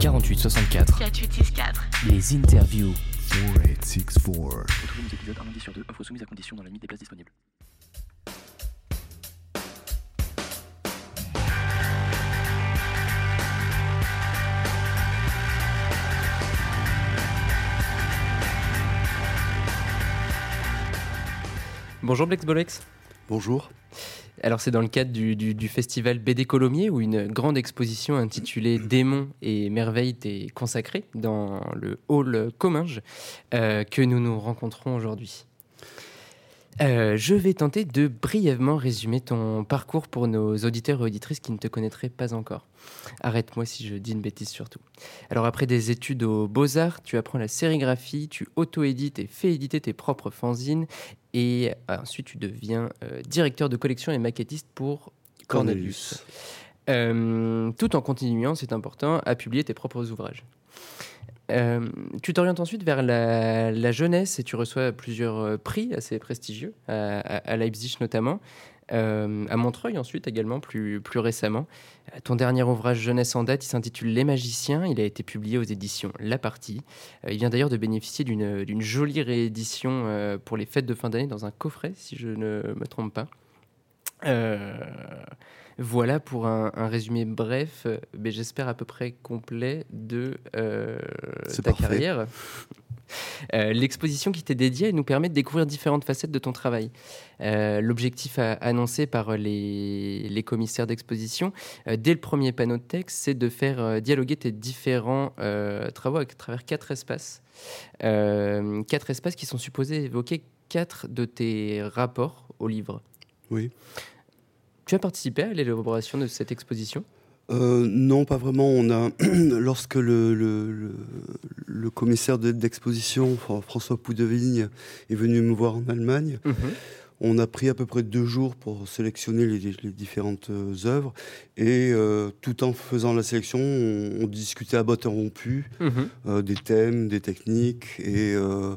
48 64 4864. les interviews. 4864. Retrouvez nos épisodes un lundi sur deux, offre soumise à condition dans la limite des places disponibles. Bonjour Blex Bolex. Bonjour. Alors c'est dans le cadre du, du- du festival BD Colomiers où une grande exposition intitulée Démons et merveilles est consacrée dans le hall Comminges euh, que nous nous rencontrons aujourd'hui. Euh, je vais tenter de brièvement résumer ton parcours pour nos auditeurs et auditrices qui ne te connaîtraient pas encore. Arrête-moi si je dis une bêtise surtout. Alors après des études aux beaux-arts, tu apprends la sérigraphie, tu auto-édites et fais éditer tes propres fanzines et euh, ensuite tu deviens euh, directeur de collection et maquettiste pour Cornelius. Euh, tout en continuant, c'est important, à publier tes propres ouvrages. Euh, tu t'orientes ensuite vers la, la jeunesse et tu reçois plusieurs prix assez prestigieux, à, à- à Leipzig notamment, euh, à Montreuil ensuite également, plus, plus récemment. Euh, Ton dernier ouvrage jeunesse en date, il s'intitule Les Magiciens. Il a été publié aux éditions La Partie. Euh, il vient d'ailleurs de bénéficier d'une jolie réédition pour les fêtes de fin d'année dans un coffret, si je ne me trompe pas. Voilà pour un, un résumé bref, euh, mais j'espère à peu près complet de euh, ta parfait. carrière. Euh, L'exposition qui t'est dédiée nous permet de découvrir différentes facettes de ton travail. Euh, L'objectif annoncé par les, les commissaires d'exposition, euh, dès le premier panneau de texte, c'est de faire dialoguer tes différents travaux à travers quatre espaces. Quatre espaces qui sont supposés évoquer quatre de tes rapports au livre. Oui. Tu as participé à l'élaboration de cette exposition? Euh, non, pas vraiment. On a, lorsque le, le, le- le commissaire de- d'exposition, Fran- François Poudevigne, est venu me voir en Allemagne, on a pris à peu près deux jours pour sélectionner les, les différentes euh, œuvres. Et euh, tout en faisant la sélection, on, on discutait à botte rompue euh, des thèmes, des techniques et, euh,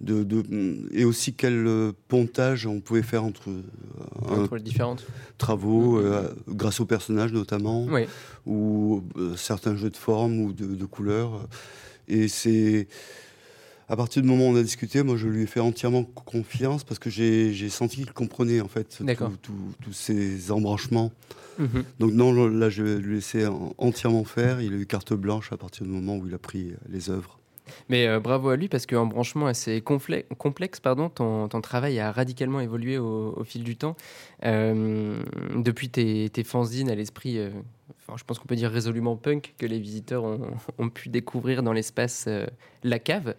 de, de- et aussi quel pontage on pouvait faire entre Entre les différentes. travaux, euh, grâce aux personnages notamment, Oui. ou certains jeux de forme ou de, de couleurs. Et c'est à partir du moment où on a discuté, moi je lui ai fait entièrement confiance parce que j'ai senti qu'il comprenait en fait tous ces embranchements. Mhm. Donc non, là je vais lui laisser en- entièrement faire. Il a eu carte blanche à partir du moment où il a pris les œuvres. Mais euh, bravo à lui parce qu'en branchement assez complexe, pardon, ton, travail a radicalement évolué au, fil du temps. Euh, depuis tes, tes fanzines à l'esprit, euh, enfin, je pense qu'on peut dire résolument punk, que les visiteurs ont, pu découvrir dans l'espace La Cave,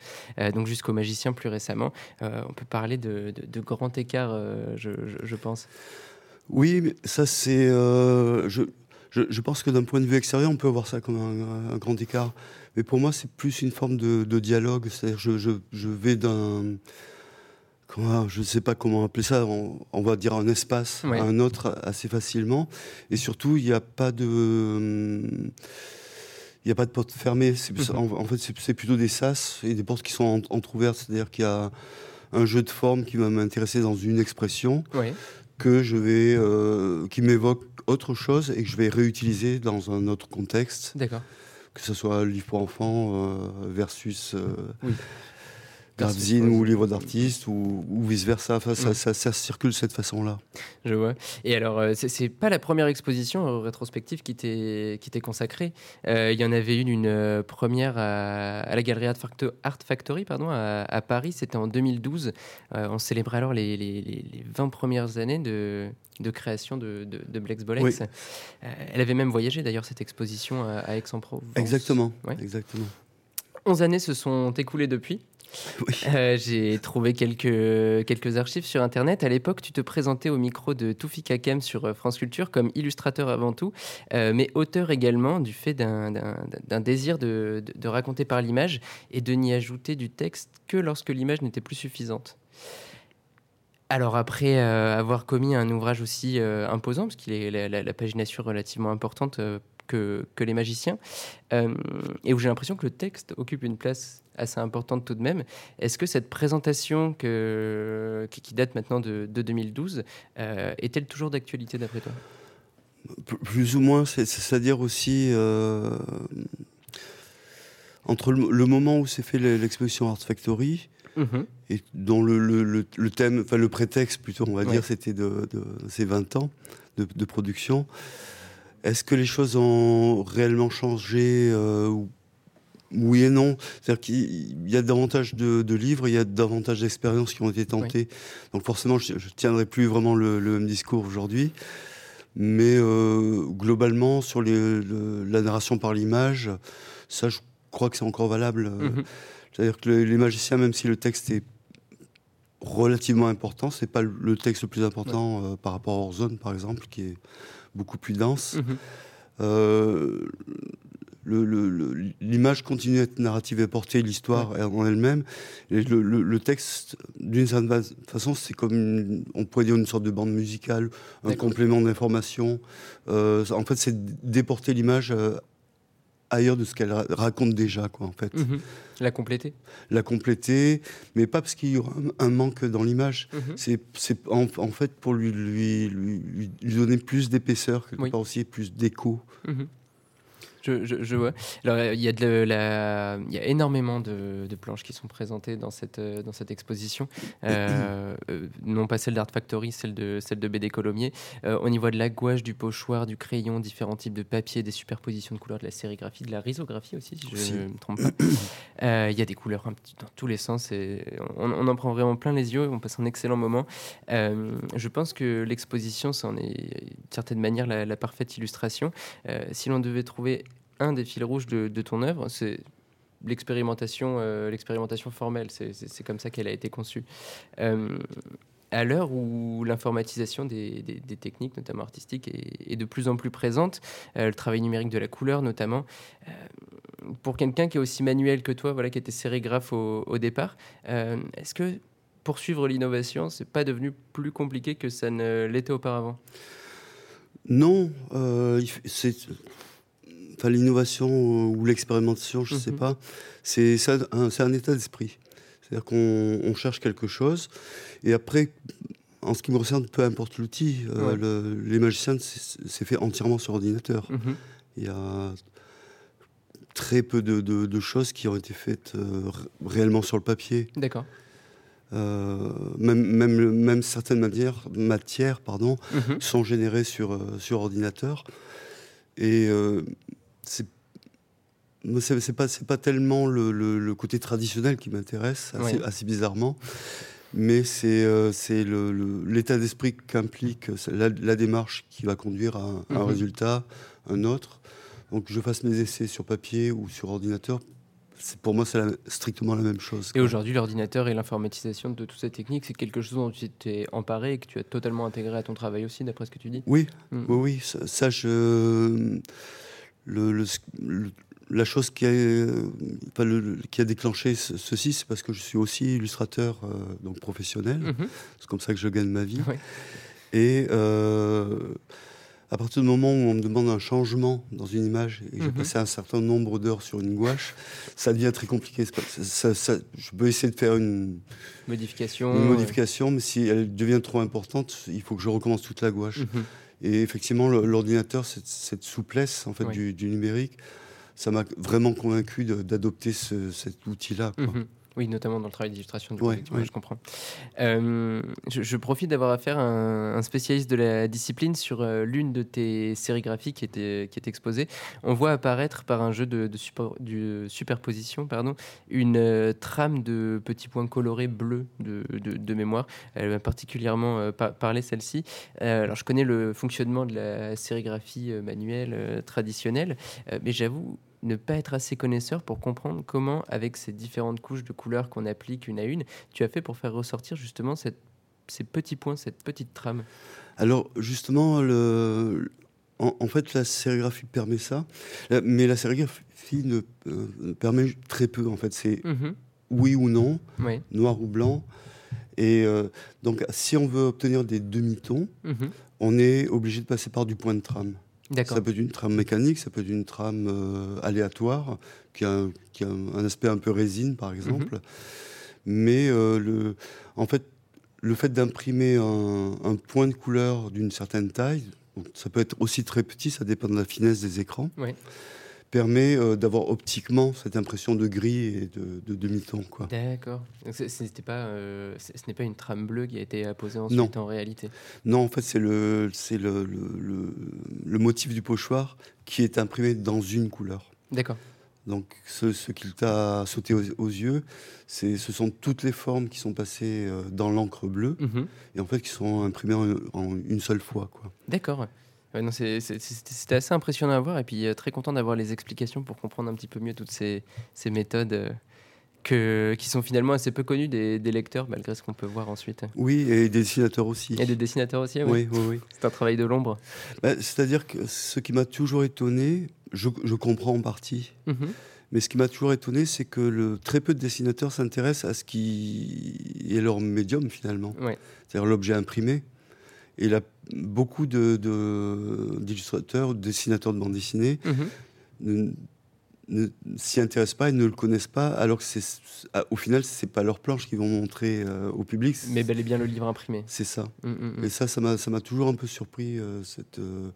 donc jusqu'au Magicien plus récemment. On peut parler de, de, de grand écart, je, pense. Oui, ça c'est. je, je, pense que d'un point de vue extérieur, on peut voir ça comme un grand écart. Mais pour moi, c'est plus une forme de, de dialogue. C'est-à-dire, je, je, je vais d'un. Comment, je ne sais pas comment appeler ça. On, on va dire un espace à un autre assez facilement. Et surtout, il n'y a pas de. hum, Il n'y a pas de porte fermée. Plus- Mhm. en, en fait, c'est c'est plutôt des sas et des portes qui sont en- entrouvertes. C'est-à-dire qu'il y a un jeu de forme qui va m'intéresser dans une expression Oui. que je vais, euh, qui m'évoque autre chose et que je vais réutiliser dans un autre contexte, D'accord. Que ce soit livre pour enfants euh, versus euh, Oui. Versus ou prose. livre d'artiste ou, ou vice versa. Enfin, ça, Mm. ça, ça circule de cette façon-là. Je vois. Et alors, euh, c'est- pas la première exposition euh, rétrospective qui t'est consacrée. Euh, Il y en avait une, une première à, à la Galerie Art, Facto- Art Factory pardon, à, à Paris. C'était en 2012. Euh, on célébrait alors les, les- les- les 20 premières années de, de création de, de, de Blex Bolex. Oui. Euh, elle avait même voyagé d'ailleurs, cette exposition à, à Aix-en-Provence. Exactement. Ouais. Exactement. 11 années se sont écoulées depuis. Oui. Euh, J'ai trouvé quelques, quelques archives sur Internet. À l'époque, tu te présentais au micro de Toufik Hakem sur euh, France Culture comme illustrateur avant tout, euh, mais auteur également du fait d'un- désir de, de- raconter par l'image et de n'y ajouter du texte que lorsque l'image n'était plus suffisante. Alors après avoir commis un ouvrage aussi imposant, parce qu'il est la, pagination relativement importante que, que les magiciens, euh, et où j'ai l'impression que le texte occupe une place assez importante tout de même, est-ce que cette présentation que, qui, qui date maintenant de, de 2012 euh, est-elle toujours d'actualité d'après toi? Plus ou moins, c'est- c'est-à-dire aussi. euh, Entre le, le moment où s'est fait l'e- l'exposition Art Factory Mhm. et dont le, le- le- le thème, enfin le prétexte plutôt, on va Ouais. dire, c'était de, de ces 20 ans de, de production. Est-ce que les choses ont réellement changé euh, ou- Oui et non? C'est-à-dire qu'il y a davantage de, de livres, il y a davantage d'expériences qui ont été tentées. Donc forcément, je ne tiendrai plus vraiment le, le même discours aujourd'hui. Mais euh, globalement, sur les- le- la narration par l'image, ça, je crois que c'est encore valable. Euh, Mhm. c'est-à-dire que le- les magiciens, même si le texte est relativement important, c'est pas le- texte le plus important euh, par rapport à Horzone, par exemple, qui est beaucoup plus dense. Mhm. Euh, L'image continue à être narrative et portée, l'histoire en elle-même. Et le, le- le texte, d'une certaine fa- façon, c'est comme, une- on pourrait dire, une sorte de bande musicale, un complément d'information. Euh, en fait, c'est déporter l'image euh, ailleurs de ce qu'elle ra- raconte déjà, quoi, en fait Mhm. La compléter? la compléter, mais pas parce qu'il y aura un, manque dans l'image. Mhm. C'est c'est en, en fait pour lui, lui, lui, lui- donner plus d'épaisseur, quelque Oui. part aussi, plus d'écho. Mhm. Je, je- je vois. Alors, il y a, de la, il y a énormément de, de planches qui sont présentées dans cette, euh, dans cette exposition. Euh, euh, non pas celle d'Art Factory, celle de, celle de BD Colomiers. Euh, on y voit de la gouache, du pochoir, du crayon, différents types de papier, des superpositions de couleurs, de la sérigraphie, de la risographie aussi, si je ne me trompe pas. Euh, Il y a des couleurs un petit, dans tous les sens. Et on, on en prend vraiment plein les yeux. On passe un excellent moment. Je pense que l'exposition, c'en est d'une certaine manière la, la parfaite illustration. Si l'on devait trouver un des fils rouges de, ton œuvre, c'est l'expérimentation, euh, l'expérimentation formelle. C'est- comme ça qu'elle a été conçue. Euh, à l'heure où l'informatisation des, techniques, notamment artistiques, est, de plus en plus présente, euh, le travail numérique de la couleur notamment, pour quelqu'un qui est aussi manuel que toi, voilà, qui était sérigraphe au, au départ, est-ce que poursuivre l'innovation, c'est pas devenu plus compliqué que ça ne l'était auparavant? Non, c'est enfin, l'innovation euh, ou l'expérimentation, je ne sais Mhm. pas. C'est un, un état d'esprit. C'est-à-dire qu'on on cherche quelque chose et après. En ce qui me concerne, peu importe l'outil, euh, le- les magiciens, c'est fait entièrement sur ordinateur. Mhm. Il y a très peu de, de- de choses qui ont été faites euh, réellement sur le papier. D'accord. Euh, même, même, même certaines matières, matières pardon, Mhm. sont générées sur, sur ordinateur. Et euh, c'est c'est pas, c'est pas tellement le, le- le côté traditionnel qui m'intéresse, assez, Oui. assez bizarrement, mais c'est euh, c'est l'état d'esprit qu'implique la, la démarche qui va conduire à un, un Mhm. résultat, un autre. Donc je fasse mes essais sur papier ou sur ordinateur, pour moi c'est strictement la même chose. Et aujourd'hui, l'ordinateur et l'informatisation de toutes ces techniques, c'est quelque chose dont tu t'es emparé et que tu as totalement intégré à ton travail aussi, d'après ce que tu dis? Oui, Mm. oui, oui, ça, ça, je. Le, le- le- la chose qui a, enfin, le- le- qui a déclenché ce- ceci, c'est parce que je suis aussi illustrateur euh, donc professionnel. Mhm. C'est comme ça que je gagne ma vie. Ouais. Et euh, à partir du moment où on me demande un changement dans une image et que j'ai Mhm. passé un certain nombre d'heures sur une gouache, ça devient très compliqué. Ça- ça- je peux essayer de faire une, Modification. une modification, mais si elle devient trop importante, il faut que je recommence toute la gouache. mhm. Et effectivement, l'ordinateur, cette, cette souplesse en fait, Oui. du, du numérique, ça m'a vraiment convaincu d'adopter ce- cet outil-là. quoi. Oui, notamment dans le travail d'illustration, du coup, Ouais, ouais. je comprends. Euh, je, je profite d'avoir affaire à un, un spécialiste de la discipline sur euh, l'une de tes sérigraphies qui était, qui est exposée. On voit apparaître par un jeu de, de support- de superposition pardon, une euh, trame de petits points colorés bleus de, mémoire. Elle m'a particulièrement par- parlé, celle-ci. Alors, je connais le fonctionnement de la sérigraphie manuelle traditionnelle, mais j'avoue ne pas être assez connaisseur pour comprendre comment, avec ces différentes couches de couleurs qu'on applique une à une, tu as fait pour faire ressortir justement cette- ces petits points, cette petite trame? Alors, justement, le, en, en fait, la sérigraphie permet ça, La- mais la sérigraphie ne euh, permet très peu. En fait, c'est Mhm. oui ou non, Oui. noir ou blanc. Et euh, donc, si on veut obtenir des demi-tons, Mhm. on est obligé de passer par du point de trame. Ça peut être une trame mécanique, ça peut être une trame euh, aléatoire, qui a, un, qui a un aspect un peu résine, par exemple. Mais euh, le, en fait, le fait d'imprimer un, un point de couleur d'une certaine taille, ça peut être aussi très petit, ça dépend de la finesse des écrans. Oui. Permet euh, d'avoir optiquement cette impression de gris et de, de demi-ton. D'accord. C'était pas, euh, ce n'est pas une trame bleue qui a été apposée ensuite en réalité? Non, en fait, c'est le, c'est le, le, le- le motif du pochoir qui est imprimé dans une couleur. D'accord. Donc, ce, ce qui t'a sauté aux, aux yeux, c'est, ce sont toutes les formes qui sont passées euh, dans l'encre bleue Mhm. et en fait qui sont imprimées en, en une seule fois. Quoi. D'accord. Ouais, non, c'est- c'est- C'était assez impressionnant à voir et puis euh, très content d'avoir les explications pour comprendre un petit peu mieux toutes ces, ces méthodes euh, que, qui sont finalement assez peu connues des, des lecteurs malgré ce qu'on peut voir ensuite. Oui, et des dessinateurs aussi. Et des dessinateurs aussi, oui. oui, oui, oui. C'est un travail de l'ombre. Bah, c'est-à-dire que ce qui m'a toujours étonné, je, je comprends en partie, Mhm. mais ce qui m'a toujours étonné, c'est que le, très peu de dessinateurs s'intéressent à ce qui est leur médium finalement, c'est-à-dire l'objet imprimé. Et là, beaucoup de- de- d'illustrateurs, de, dessinateurs de bande dessinée Mhm. ne, ne s'y intéressent pas et ne le connaissent pas, alors que c'est, au final, c'est pas leur planche qu'ils vont montrer euh, au public. Mais bel et bien le livre imprimé. c'est ça. Mm, mm, mm. Et ça, ça m'a, ça m'a toujours un peu surpris, euh, cette, euh,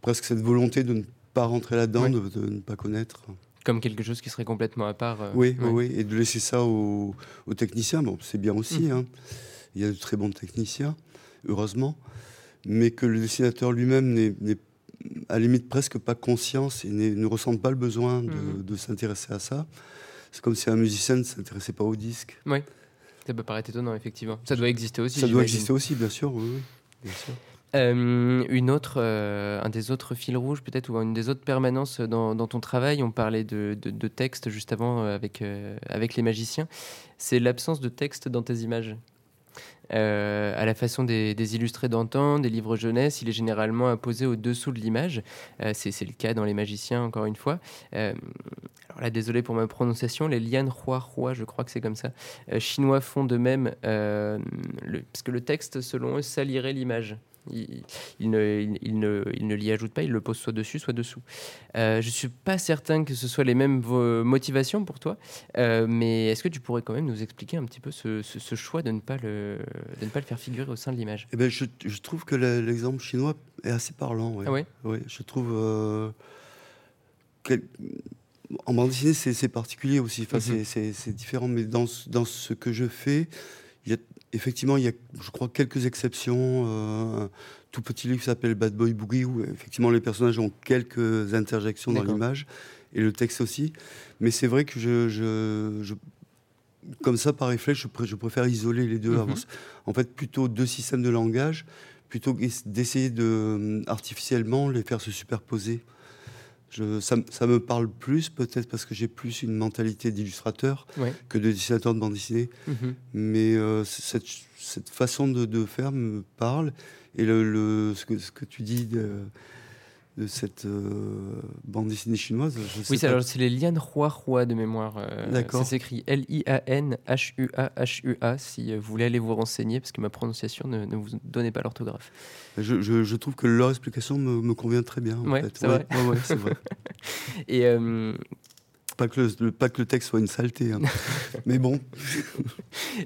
presque cette volonté de ne pas rentrer là-dedans, de, de ne pas connaître. Comme quelque chose qui serait complètement à part. oui, ouais. oui, et de laisser ça aux, aux techniciens. Bon, c'est bien aussi. Mhm. hein. Il y a de très bons techniciens, heureusement, mais que le dessinateur lui-même n'est, à la limite presque pas conscience et ne ressent pas le besoin de, Mhm. de s'intéresser à ça. C'est comme si un musicien ne s'intéressait pas au disque. Ça peut paraître étonnant, effectivement. Ça doit exister aussi. ça doit exister aussi, bien sûr. Oui, oui, bien sûr. Euh, une autre, euh, un des autres fils rouges peut-être, ou une des autres permanences dans, dans ton travail, on parlait de, de, de texte juste avant euh, avec, euh, avec les magiciens, c'est l'absence de texte dans tes images. Euh, à la façon des, illustrés d'antan, des livres jeunesse, il est généralement apposé au-dessous de l'image. Euh, c'est le cas dans Les Magiciens, encore une fois. Euh, alors là, désolé pour ma prononciation, les Lian Hua Hua, je crois que c'est comme ça. Chinois font de même, le- parce que le texte, selon eux, salirait l'image. Il, il ne, il, ne, il ne l'y ajoute pas, il le pose soit dessus, soit dessous. Euh, je suis pas certain que ce soit les mêmes vo- motivations pour toi, euh, mais est-ce que tu pourrais quand même nous expliquer un petit peu ce, ce- ce choix de ne, pas le, de ne pas le faire figurer au sein de l'image? Eh ben, je, je trouve que le- l'exemple chinois est assez parlant. ouais. Ah ouais? Oui, je trouve. euh, quel- En bande dessinée, c'est particulier aussi. Enfin, Mhm. c'est- différent, mais dans, dans ce que je fais, il y a, effectivement, il y a, je crois, quelques exceptions. euh, un tout petit livre qui s'appelle Bad Boy Boogie, où effectivement les personnages ont quelques interjections dans l'image, et le texte aussi. Mais c'est vrai que je, je- je- comme ça, par réflexe, je, pré- je préfère isoler les deux. Mhm. En fait, plutôt deux systèmes de langage, plutôt qu'ess- d'essayer de euh, artificiellement les faire se superposer. Je, ça, me parle plus, peut-être parce que j'ai plus une mentalité d'illustrateur Ouais. que de dessinateur de bande dessinée. Mhm. Mais euh, cette, cette façon de, de faire me parle. Et le, le- ce, que, ce que tu dis de, de cette euh, bande dessinée chinoise, je sais Oui, c'est alors, c'est les Lian Hua Hua de mémoire. euh, D'accord. Ça s'écrit L-I-A-N-H-U-A-H-U-A si vous voulez aller vous renseigner, parce que ma prononciation ne, ne vous donnez pas l'orthographe. Je, je- je trouve que leur explication me, me convient très bien. en Ouais, fait. c'est vrai. Ouais, c'est vrai. Et euh, Pas que le, pas que le texte soit une saleté. hein. Mais bon,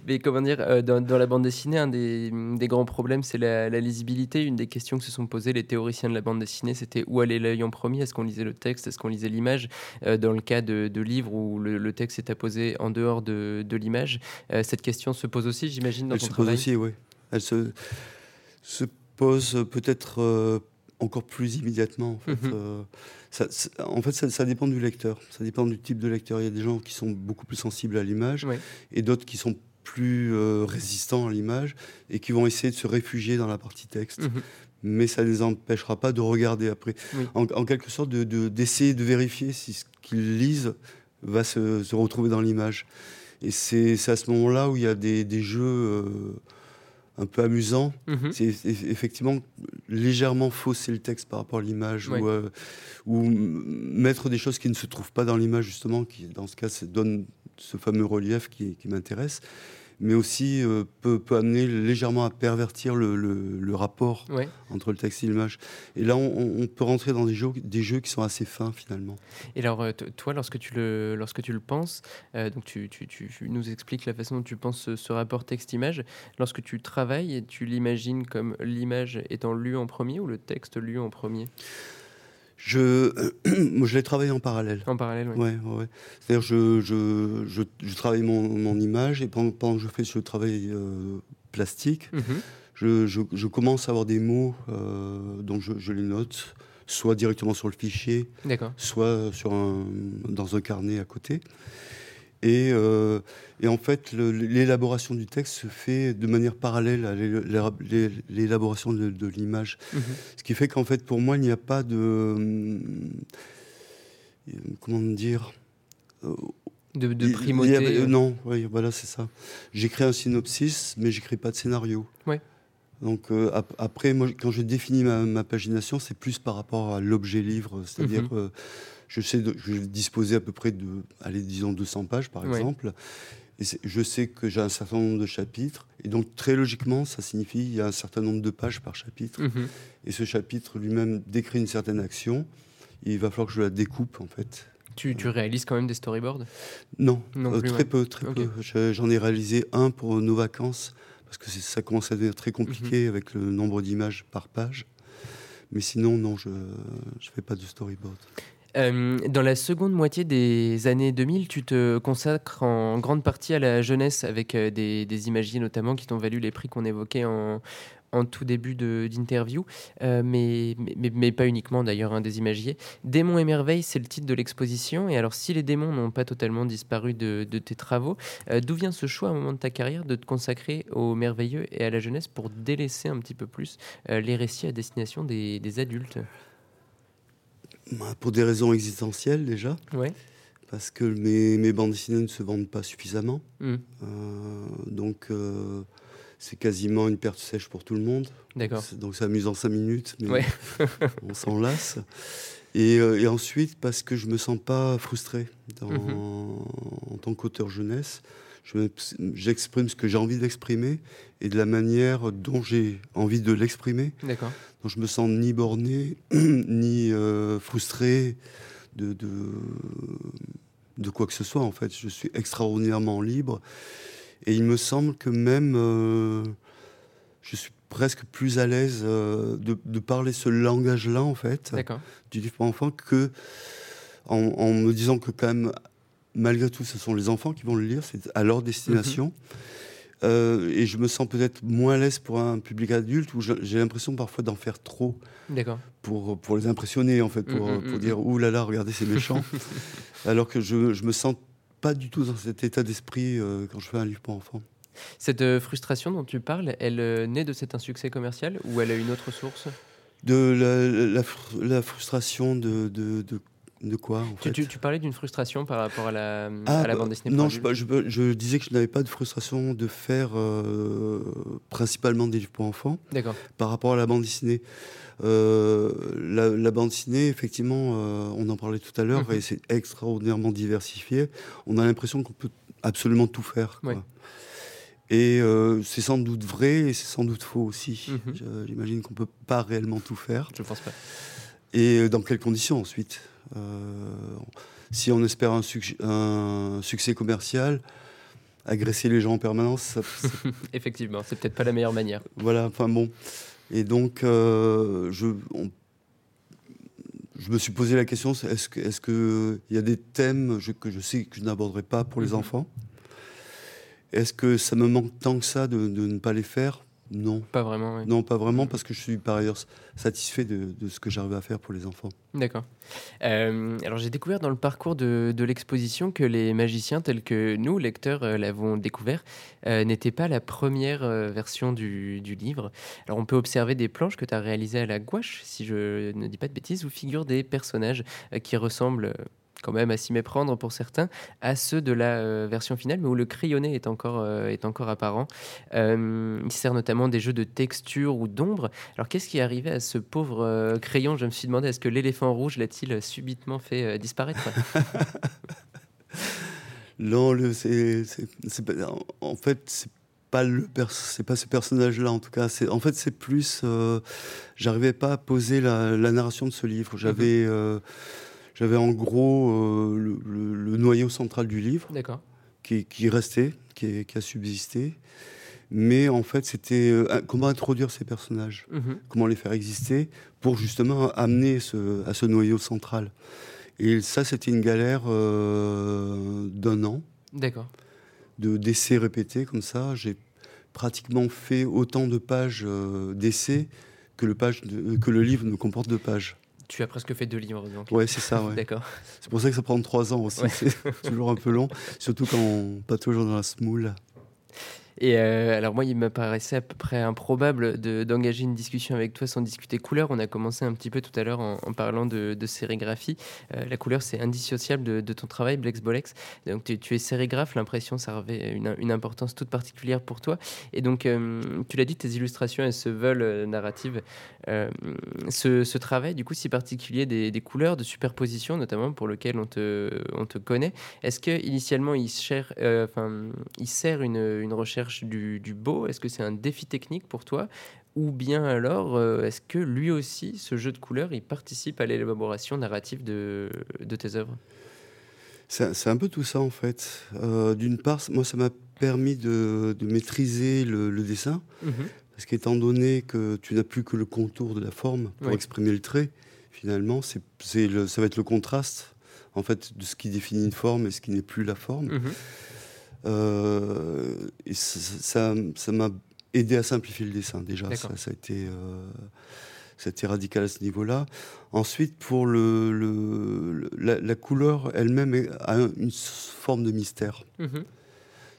Mais comment dire, euh, dans, dans la bande dessinée, un des, des grands problèmes, c'est la, la lisibilité. Une des questions que se sont posées les théoriciens de la bande dessinée, c'était où allait l'œil en premier? Est-ce qu'on lisait le texte? Est-ce qu'on lisait l'image? Euh, Dans le cas de, de livres où le, le texte est apposé en dehors de, de l'image, euh, cette question se pose aussi, j'imagine, dans elle ton se pose aussi, oui. Elle se, se pose peut-être encore plus immédiatement. En fait, Mhm. Euh, ça, ça- en fait ça, ça dépend du lecteur, ça dépend du type de lecteur. Il y a des gens qui sont beaucoup plus sensibles à l'image et d'autres qui sont plus euh, résistants à l'image et qui vont essayer de se réfugier dans la partie texte. Mhm. Mais ça ne les empêchera pas de regarder après. Oui. En, en quelque sorte, d'essayer de, vérifier si ce qu'ils lisent va se, se retrouver dans l'image. Et c'est c'est à ce moment-là où il y a des, des jeux euh, un peu amusants. Mhm. C'est eff- effectivement légèrement fausser le texte par rapport à l'image Ouais. ou, euh, ou mettre des choses qui ne se trouvent pas dans l'image, justement, qui dans ce cas donne ce fameux relief qui, qui m'intéresse, mais aussi euh, peut, peut amener légèrement à pervertir le, le- le rapport Ouais. entre le texte et l'image. Et là, on, on peut rentrer dans des jeux, des jeux qui sont assez fins finalement. Et alors, euh, toi, lorsque tu le, lorsque tu le penses, euh, donc tu, tu- tu nous expliques la façon dont tu penses ce, ce rapport texte-image. Lorsque tu travailles, tu l'imagines comme l'image étant lue en premier ou le texte lu en premier? Je, moi, je l'ai travaillé en parallèle. En parallèle, oui. Ouais, ouais. C'est-à-dire, je, je, je, je travaille mon, mon image et pendant, pendant que je fais ce travail euh, plastique, Mhm. je, commence à avoir des mots, euh, donc je, je les note, soit directement sur le fichier, soit sur un, dans un carnet à côté. Et, euh, et en fait, l'élaboration du texte se fait de manière parallèle à l'éla- l'é- l'élaboration de, de l'image. Mhm. Ce qui fait qu'en fait, pour moi, il n'y a pas de. euh, Comment dire euh, De, de primauté. il y avait- euh, non, oui, voilà, c'est ça. J'écris un synopsis, mais j'écris pas de scénario. Ouais. Donc euh, ap- après, moi, quand je définis ma, ma pagination, c'est plus par rapport à l'objet livre, c'est-à-dire Mhm. Euh, je sais, de, je à peu près de, allez, disons 200 pages par exemple, et je sais que j'ai un certain nombre de chapitres, et donc très logiquement, ça signifie il y a un certain nombre de pages par chapitre, mhm. et ce chapitre lui-même décrit une certaine action. Il va falloir que je la découpe en fait. Tu, tu réalises quand même des storyboards? Non, Non euh, plus, très ouais. peu, très peu. Je- J'en ai réalisé un pour nos vacances, parce que ça commence à devenir très Mhm. compliqué avec le nombre d'images par page. Mais sinon, non, je ne fais pas de storyboard. Euh, dans la seconde moitié des années 2000, tu te consacres en grande partie à la jeunesse avec euh, des, des imagiers notamment qui t'ont valu les prix qu'on évoquait en, tout début d'interview, Euh, mais, pas uniquement d'ailleurs, hein, des imagiers. Démons et merveilles, c'est le titre de l'exposition. Et alors, si les démons n'ont pas totalement disparu de, tes travaux, d'où vient ce choix à un moment de ta carrière de te consacrer au merveilleux et à la jeunesse pour délaisser un petit peu plus les récits à destination des, des adultes? Bah, Pour des raisons existentielles déjà, Ouais. parce que mes, mes bandes dessinées ne se vendent pas suffisamment. Hmm, Euh, donc, euh, c'est quasiment une perte sèche pour tout le monde. D'accord. Donc, c'est amusant 5 minutes, mais Ouais. on s'en lasse. Et, euh, et ensuite, parce que je me sens pas frustré dans- Mhm. en tant qu'auteur jeunesse. Je J'exprime ce que j'ai envie d'exprimer et de la manière dont j'ai envie de l'exprimer. D'accord. Donc je me sens ni borné, ni euh, frustré de, de, de quoi que ce soit. En fait, je suis extraordinairement libre. Et il me semble que même euh, je suis presque plus à l'aise euh, de, de parler ce langage-là, en fait, du livre pour enfants, que en, en me disant que quand même, malgré tout, ce sont les enfants qui vont le lire, c'est à leur destination. Euh, et je me sens peut-être moins à l'aise pour un public adulte où j'ai l'impression parfois d'en faire trop D'accord. pour, pour les impressionner, en fait, pour, pour mm, dire Ouh là là, regardez, c'est méchant. Alors que je, je me sens pas du tout dans cet état d'esprit euh, quand je fais un livre pour enfants. Cette euh, frustration dont tu parles, elle euh, naît de cet insuccès commercial ou elle a une autre source? De la, la fr- la frustration de, de, de, de quoi en tu, fait tu- tu parlais d'une frustration par rapport à la, Ah, à la bah, bande dessinée Non, je, adultes. je- je disais que je n'avais pas de frustration de faire euh, principalement des livres pour enfants D'accord. par rapport à la bande dessinée. Euh, la, la bande dessinée, effectivement, euh, on en parlait tout à l'heure, Mhm. et c'est extraordinairement diversifié. On a l'impression qu'on peut absolument tout faire. quoi. Ouais. Et euh, c'est sans doute vrai et c'est sans doute faux aussi. Mhm. J'imagine qu'on peut pas réellement tout faire. Je pense pas. Et euh, dans quelles conditions ensuite Euh, Si on espère un, suc- un succès commercial, agresser les gens en permanence, ça, ça Effectivement, c'est peut-être pas la meilleure manière. voilà, enfin bon. Et donc, euh, je, on- je me suis posé la question est-ce qu'il est que y a des thèmes je- que je sais que je n'aborderai pas pour les Mhm. enfants? Est-ce que ça me manque tant que ça de, de ne pas les faire? Non. Pas vraiment. Non, pas vraiment, parce que je suis par ailleurs satisfait de, de ce que j'arrive à faire pour les enfants. D'accord. Euh, alors j'ai découvert dans le parcours de, de l'exposition que les magiciens tels que nous, lecteurs, euh, l'avons découvert, euh, n'étaient pas la première version du, du livre. Alors on peut observer des planches que tu as réalisées à la gouache, si je ne dis pas de bêtises, où figurent des personnages qui ressemblent... quand même à s'y méprendre pour certains, à ceux de la euh, version finale, mais où le crayonné est encore, euh, est encore apparent. Euh, il sert notamment des jeux de texture ou d'ombre. Alors qu'est-ce qui est arrivé à ce pauvre crayon? Je me suis demandé, est-ce que l'éléphant rouge l'a-t-il subitement fait disparaître? Non, le, c'est, c'est- c'est pas- en- fait, c'est pas le pers- c'est pas ce personnage-là en tout cas. C'est, en fait, c'est plus, euh, j'arrivais pas à poser la, la narration de ce livre. J'avais, euh, j'avais en gros euh, le, le- le noyau central du livre qui, qui restait, qui, a subsisté. Mais en fait, c'était euh, comment introduire ces personnages, Mhm. comment les faire exister pour justement amener ce- à ce noyau central? Et ça, c'était une galère euh, d'un an D'accord. de d'essais répétés comme ça. J'ai pratiquement fait autant de pages euh, d'essais que le, page de- que le livre ne comporte de pages. Tu as presque fait deux livres, donc. Ouais, c'est ça, ouais. D'accord. C'est pour ça que ça prend trois ans aussi. Ouais. C'est toujours un peu long, surtout quand on pas toujours dans la smoule. Et euh, alors moi, il me paraissait à peu près improbable de- d'engager une discussion avec toi sans discuter couleur. On a commencé un petit peu tout à l'heure en, parlant de, de sérigraphie. Euh, la couleur, c'est indissociable de, de ton travail, Blex Bolex. Donc tu, es sérigraphe, l'impression, ça revêt une, une importance toute particulière pour toi. Et donc, euh, tu l'as dit, tes illustrations, elles se veulent narratives. Ce, ce travail, du coup, si particulier des, des couleurs, de superposition notamment, pour lequel on te, on te connaît, est-ce que initialement il, enfin, il sert une, une recherche du, du beau Est-ce que c'est un défi technique pour toi Ou bien alors, euh, est-ce que lui aussi, ce jeu de couleurs, il participe à l'élaboration narrative de, de tes œuvres? C'est un peu tout ça en fait. Euh, D'une part, moi, ça m'a permis de, de maîtriser le, le dessin, parce qu'étant donné que tu n'as plus que le contour de la forme pour Oui. exprimer le trait, finalement, c'est ça va être le contraste en fait de ce qui définit une forme et ce qui n'est plus la forme. Mhm. Euh, et ça- m'a aidé à simplifier le dessin déjà. Ça, ça a été, euh, a été radical à ce niveau-là. Ensuite, pour le, le- le- la, la couleur elle-même a une forme de mystère. Mhm.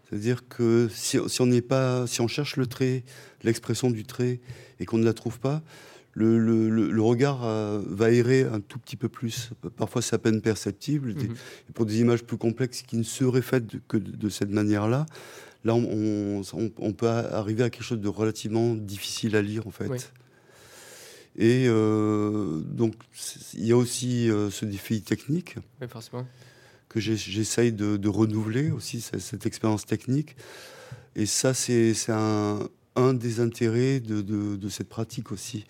C'est-à-dire que si, si on n'est pas, si on cherche le trait, l'expression du trait, et qu'on ne la trouve pas, le, le- le- le regard euh, va errer un tout petit peu plus. Parfois, c'est à peine perceptible. Mhm. et pour des images plus complexes qui ne seraient faites que de, de cette manière-là, là, on, on- on peut arriver à quelque chose de relativement difficile à lire, en fait. Oui. Et euh, donc, il y a aussi euh, ce défi technique Oui, forcément. que j'essaye de, de renouveler aussi, cette, cette expérience technique. Et ça, c'est un, un des intérêts de, de- de cette pratique aussi.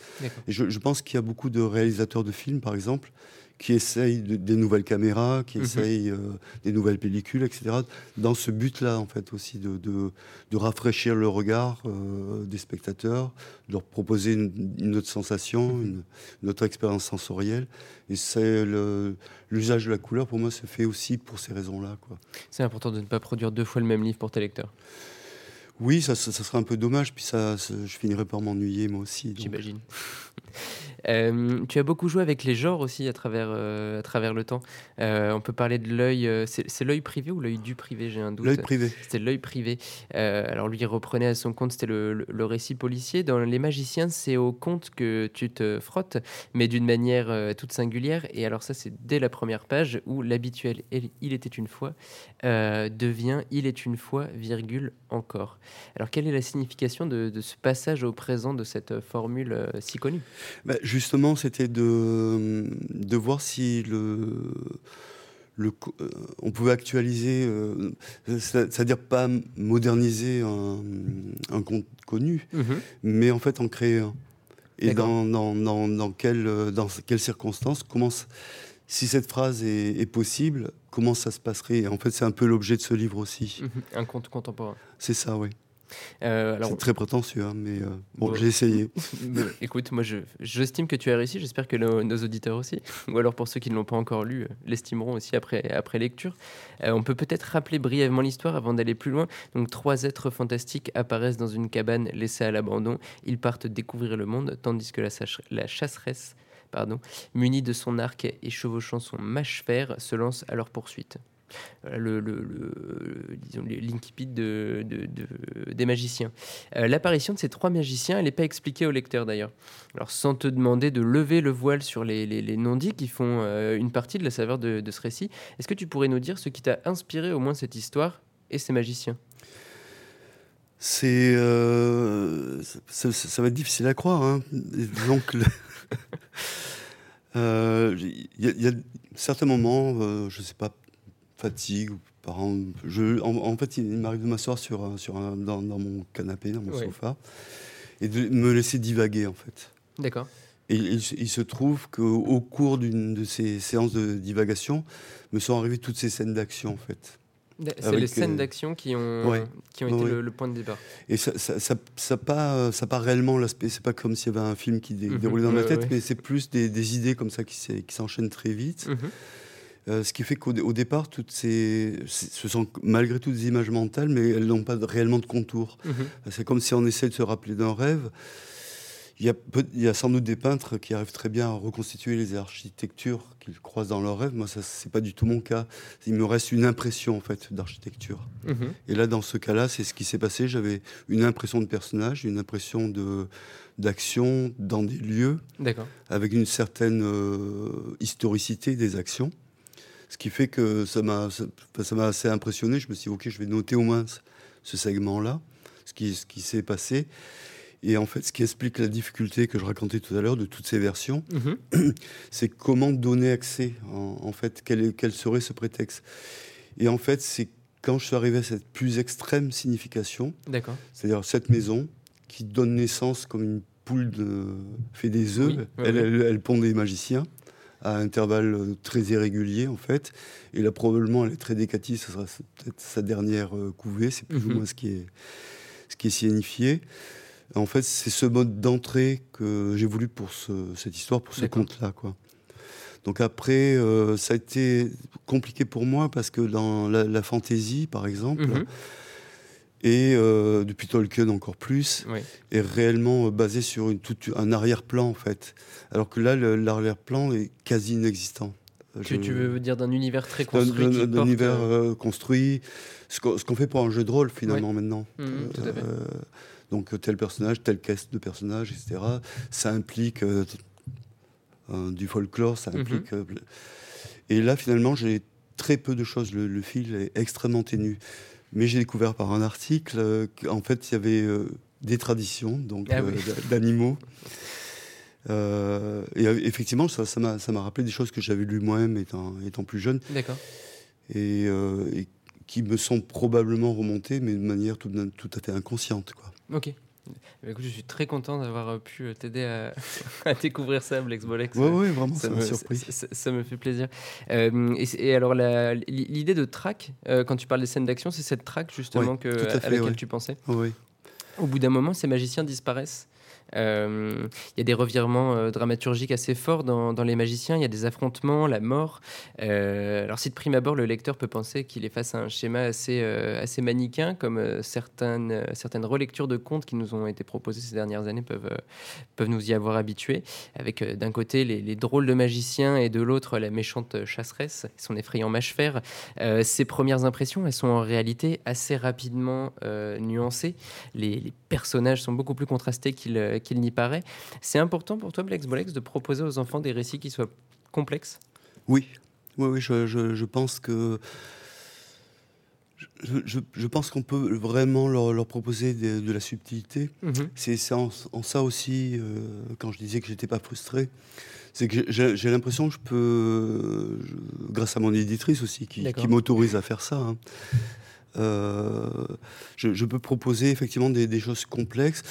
Je, je pense qu'il y a beaucoup de réalisateurs de films, par exemple, qui essayent de- des nouvelles caméras, qui Mhm. essayent euh, des nouvelles pellicules, etc. Dans ce but-là, en fait, aussi, de, rafraîchir le regard euh, des spectateurs, de leur proposer une, une autre sensation, Mhm. une, une autre expérience sensorielle. Et c'est l'usage de la couleur, pour moi, se fait aussi pour ces raisons-là. C'est important de ne pas produire deux fois le même livre pour tes lecteurs, Oui, ça, ça, ça serait un peu dommage, puis ça, ça- je finirais par m'ennuyer, moi aussi. j'imagine. Euh, tu as beaucoup joué avec les genres aussi à travers, euh, à travers le temps. Euh, on peut parler de l'œil. c'est l'œil privé ou l'œil du privé J'ai un doute. L'œil privé. C'était l'œil privé. Alors lui il reprenait à son compte, c'était le, le- le récit policier. Dans Les Magiciens, c'est au conte que tu te frottes, mais d'une manière toute singulière. Et alors ça, c'est dès la première page où l'habituel « il était une fois devient il est une fois, virgule, encore. Alors quelle est la signification de, de ce passage au présent de cette euh, formule euh, si connue? Bah, justement, c'était de, de voir si le, le, euh, on pouvait actualiser, euh, c'est- c'est-à-dire pas moderniser un, un conte connu, mais en fait en créer un. Et dans, dans, dans, dans, quelle, euh, dans quelles circonstances, comment, si cette phrase est, est possible, comment ça se passerait? En fait, c'est un peu l'objet de ce livre aussi. Mhm. Un conte contemporain. C'est ça, oui. Euh, alors, C'est très prétentieux, hein, mais euh, bon, Bon. j'ai essayé. Mais écoute, moi, je- j'estime que tu as réussi. J'espère que nos, nos auditeurs aussi, ou alors pour ceux qui ne l'ont pas encore lu, l'estimeront aussi après, après lecture. Euh, on peut peut-être rappeler brièvement l'histoire avant d'aller plus loin. Donc, trois êtres fantastiques apparaissent dans une cabane laissée à l'abandon. Ils partent découvrir le monde, tandis que la chasseresse, pardon, munie de son arc et chevauchant son mâche-fer, se lance à leur poursuite. Voilà le, le, le- disons, des magiciens. Euh, L'apparition de ces trois magiciens, elle n'est pas expliquée au lecteur d'ailleurs. Alors sans te demander de lever le voile sur les, non-dits qui font euh, une partie de la saveur de, ce récit, est-ce que tu pourrais nous dire ce qui t'a inspiré au moins cette histoire et ces magiciens? C'est, euh, ça, va être difficile à croire. Hein. Donc, Euh, il y, a- il y a certains moments, euh, je sais pas, fatigue ou par an, je, en, en fait, il m'arrive de m'asseoir sur, un- sur un, dans, dans mon canapé, dans mon Ouais. sofa, et de me laisser divaguer en fait. D'accord. Et il, se- il se trouve qu'au au cours d'une de ces séances de divagation, me sont arrivées toutes ces scènes d'action en fait. C'est les scènes euh, d'action qui ont, ouais. qui ont été Ouais. le, le point de départ. Et ça, ça, ça, ça pas, ça pas réellement l'aspect. C'est pas comme s'il y avait un film qui dé- Mhm. déroulait dans ma tête, mais c'est plus des, des idées comme ça qui s'enchaînent très vite. Mhm. Euh, ce qui fait qu'au au départ, toutes ces, ce sont malgré tout des images mentales, mais elles n'ont pas de- réellement de contour. Mhm. C'est comme si on essaie de se rappeler d'un rêve. Il y, a peu- il y a sans doute des peintres qui arrivent très bien à reconstituer les architectures qu'ils croisent dans leurs rêves. Moi, ça c'est pas du tout mon cas. Il me reste une impression en fait d'architecture. Mhm. Et là, dans ce cas-là, c'est ce qui s'est passé. J'avais une impression de personnage, une impression de d'action dans des lieux avec une certaine euh, historicité des actions. Ce qui fait que ça m'a ça ça m'a assez impressionné. Je me suis dit, OK, je vais noter au moins ce, ce segment-là, ce qui, ce qui s'est passé. Et en fait, ce qui explique la difficulté que je racontais tout à l'heure de toutes ces versions, Mhm. c'est comment donner accès, en, en fait, quel, est- quel serait ce prétexte. Et en fait, c'est quand je suis arrivé à cette plus extrême signification, c'est-à-dire cette maison qui donne naissance comme une poule de, fait des œufs, Oui, ouais, elle, ouais. elle- elle pond des magiciens à intervalles euh, très irréguliers en fait. Et là probablement elle est très décative, ce sera peut-être sa dernière euh, couvée, c'est plus Mhm. ou moins ce qui est, ce qui est signifié. En fait, c'est ce mode d'entrée que j'ai voulu pour ce- cette histoire, pour ce conte-là. quoi. Donc après, euh, ça a été compliqué pour moi parce que dans la, la fantaisie, par exemple, Mhm. et euh, depuis Tolkien encore plus, Oui. est réellement euh, basé sur une, un arrière-plan en fait. Alors que là, l'arrière-plan est quasi inexistant. Tu, Je- tu veux dire d'un univers très construit d'un- porte, univers euh, construit, ce qu'on ce qu'on fait pour un jeu de rôle finalement maintenant. Mhm, tout à fait. Euh, donc tel personnage, telle caisse de personnage, etc. Ça implique euh, euh, du folklore, ça Mhm. implique. euh, et là finalement, j'ai très peu de choses. Le, le fil est extrêmement ténu. Mais j'ai découvert par un article euh, qu'en fait il y avait euh, des traditions, donc Ah euh, oui. d'animaux. Euh, et euh, effectivement, ça ça m'a ça m'a rappelé des choses que j'avais lues moi-même étant, étant plus jeune D'accord. et, euh, et qui me sont probablement remontées, mais de manière tout, tout à fait inconsciente. Quoi. Ok. Ben, écoute, je suis très content d'avoir euh, pu euh, t'aider à, à découvrir ça, Blex Bolex. Ouais, ouais, vraiment, ça Ça m'a me, surpris. ça- ça- ça me fait plaisir. Euh, et, alors, l'idée de track, euh, quand tu parles des scènes d'action, c'est cette track justement Ouais, que, à laquelle ouais. tu pensais? Oui. Au bout d'un moment, ces magiciens disparaissent. Euh, Il y a des revirements euh, dramaturgiques assez forts dans, les magiciens. Il y a des affrontements, la mort. Euh, alors, si de prime abord, le lecteur peut penser qu'il est face à un schéma assez, assez comme certaines, certaines relectures de contes qui nous ont été proposées ces dernières années peuvent, peuvent nous y avoir habitués, avec d'un côté les, les drôles de magiciens et de l'autre la méchante chasseresse, son effrayant mâche-fer. Euh, ces premières impressions, elles sont en réalité assez rapidement nuancées. Les, les personnages sont beaucoup plus contrastés qu'il euh, qu'il n'y paraît. C'est important pour toi, Blex Bolex, de proposer aux enfants des récits qui soient complexes? Oui, oui, oui je, je- je pense que. Je, je- je pense qu'on peut vraiment leur, leur proposer de, de la subtilité. Mhm. C'est en, en ça aussi, euh, quand je disais que j'étais pas frustré, c'est que j'ai l'impression que je peux, je- grâce à mon éditrice aussi, qui, m'autorise à faire ça, hein, euh, je, je peux proposer effectivement des, des choses complexes.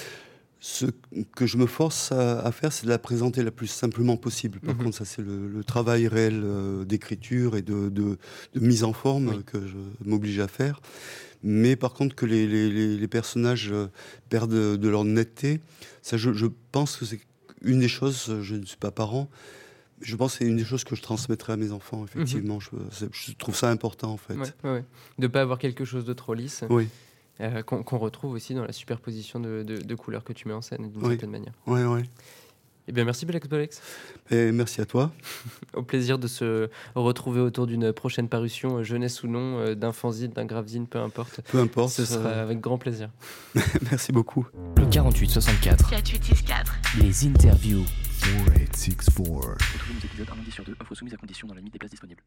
Ce que je me force à, à faire, c'est de la présenter la plus simplement possible. Par Mhm. contre, ça, c'est le, le travail réel euh, d'écriture et de, de- de mise en forme Oui. que je m'oblige à faire. Mais par contre, que les, les- les- les personnages euh, perdent de, leur netteté, ça, je, je pense que c'est une des choses, je ne suis pas parent, je pense que c'est une des choses que je transmettrai à mes enfants, effectivement. je, c'est- je trouve ça important, en fait. Ouais, ouais, ouais. De pas avoir quelque chose de trop lisse, Oui, euh, qu'on retrouve aussi dans la superposition de, de- de couleurs que tu mets en scène d'une Oui. certaine manière. ouais, ouais. Eh bien, merci Blex Bolex. Et merci à toi. Au plaisir de se retrouver autour d'une prochaine parution, euh, jeunesse ou non, euh, d'un fanzine, d'un gravezine, peu importe. Peu importe. Ce sera euh, avec grand plaisir. merci beaucoup. Le 48 64. 4864. Les interviews. 4864. Retrouvez nos épisodes un lundi sur deux, offre soumise à condition dans la limite des places disponibles.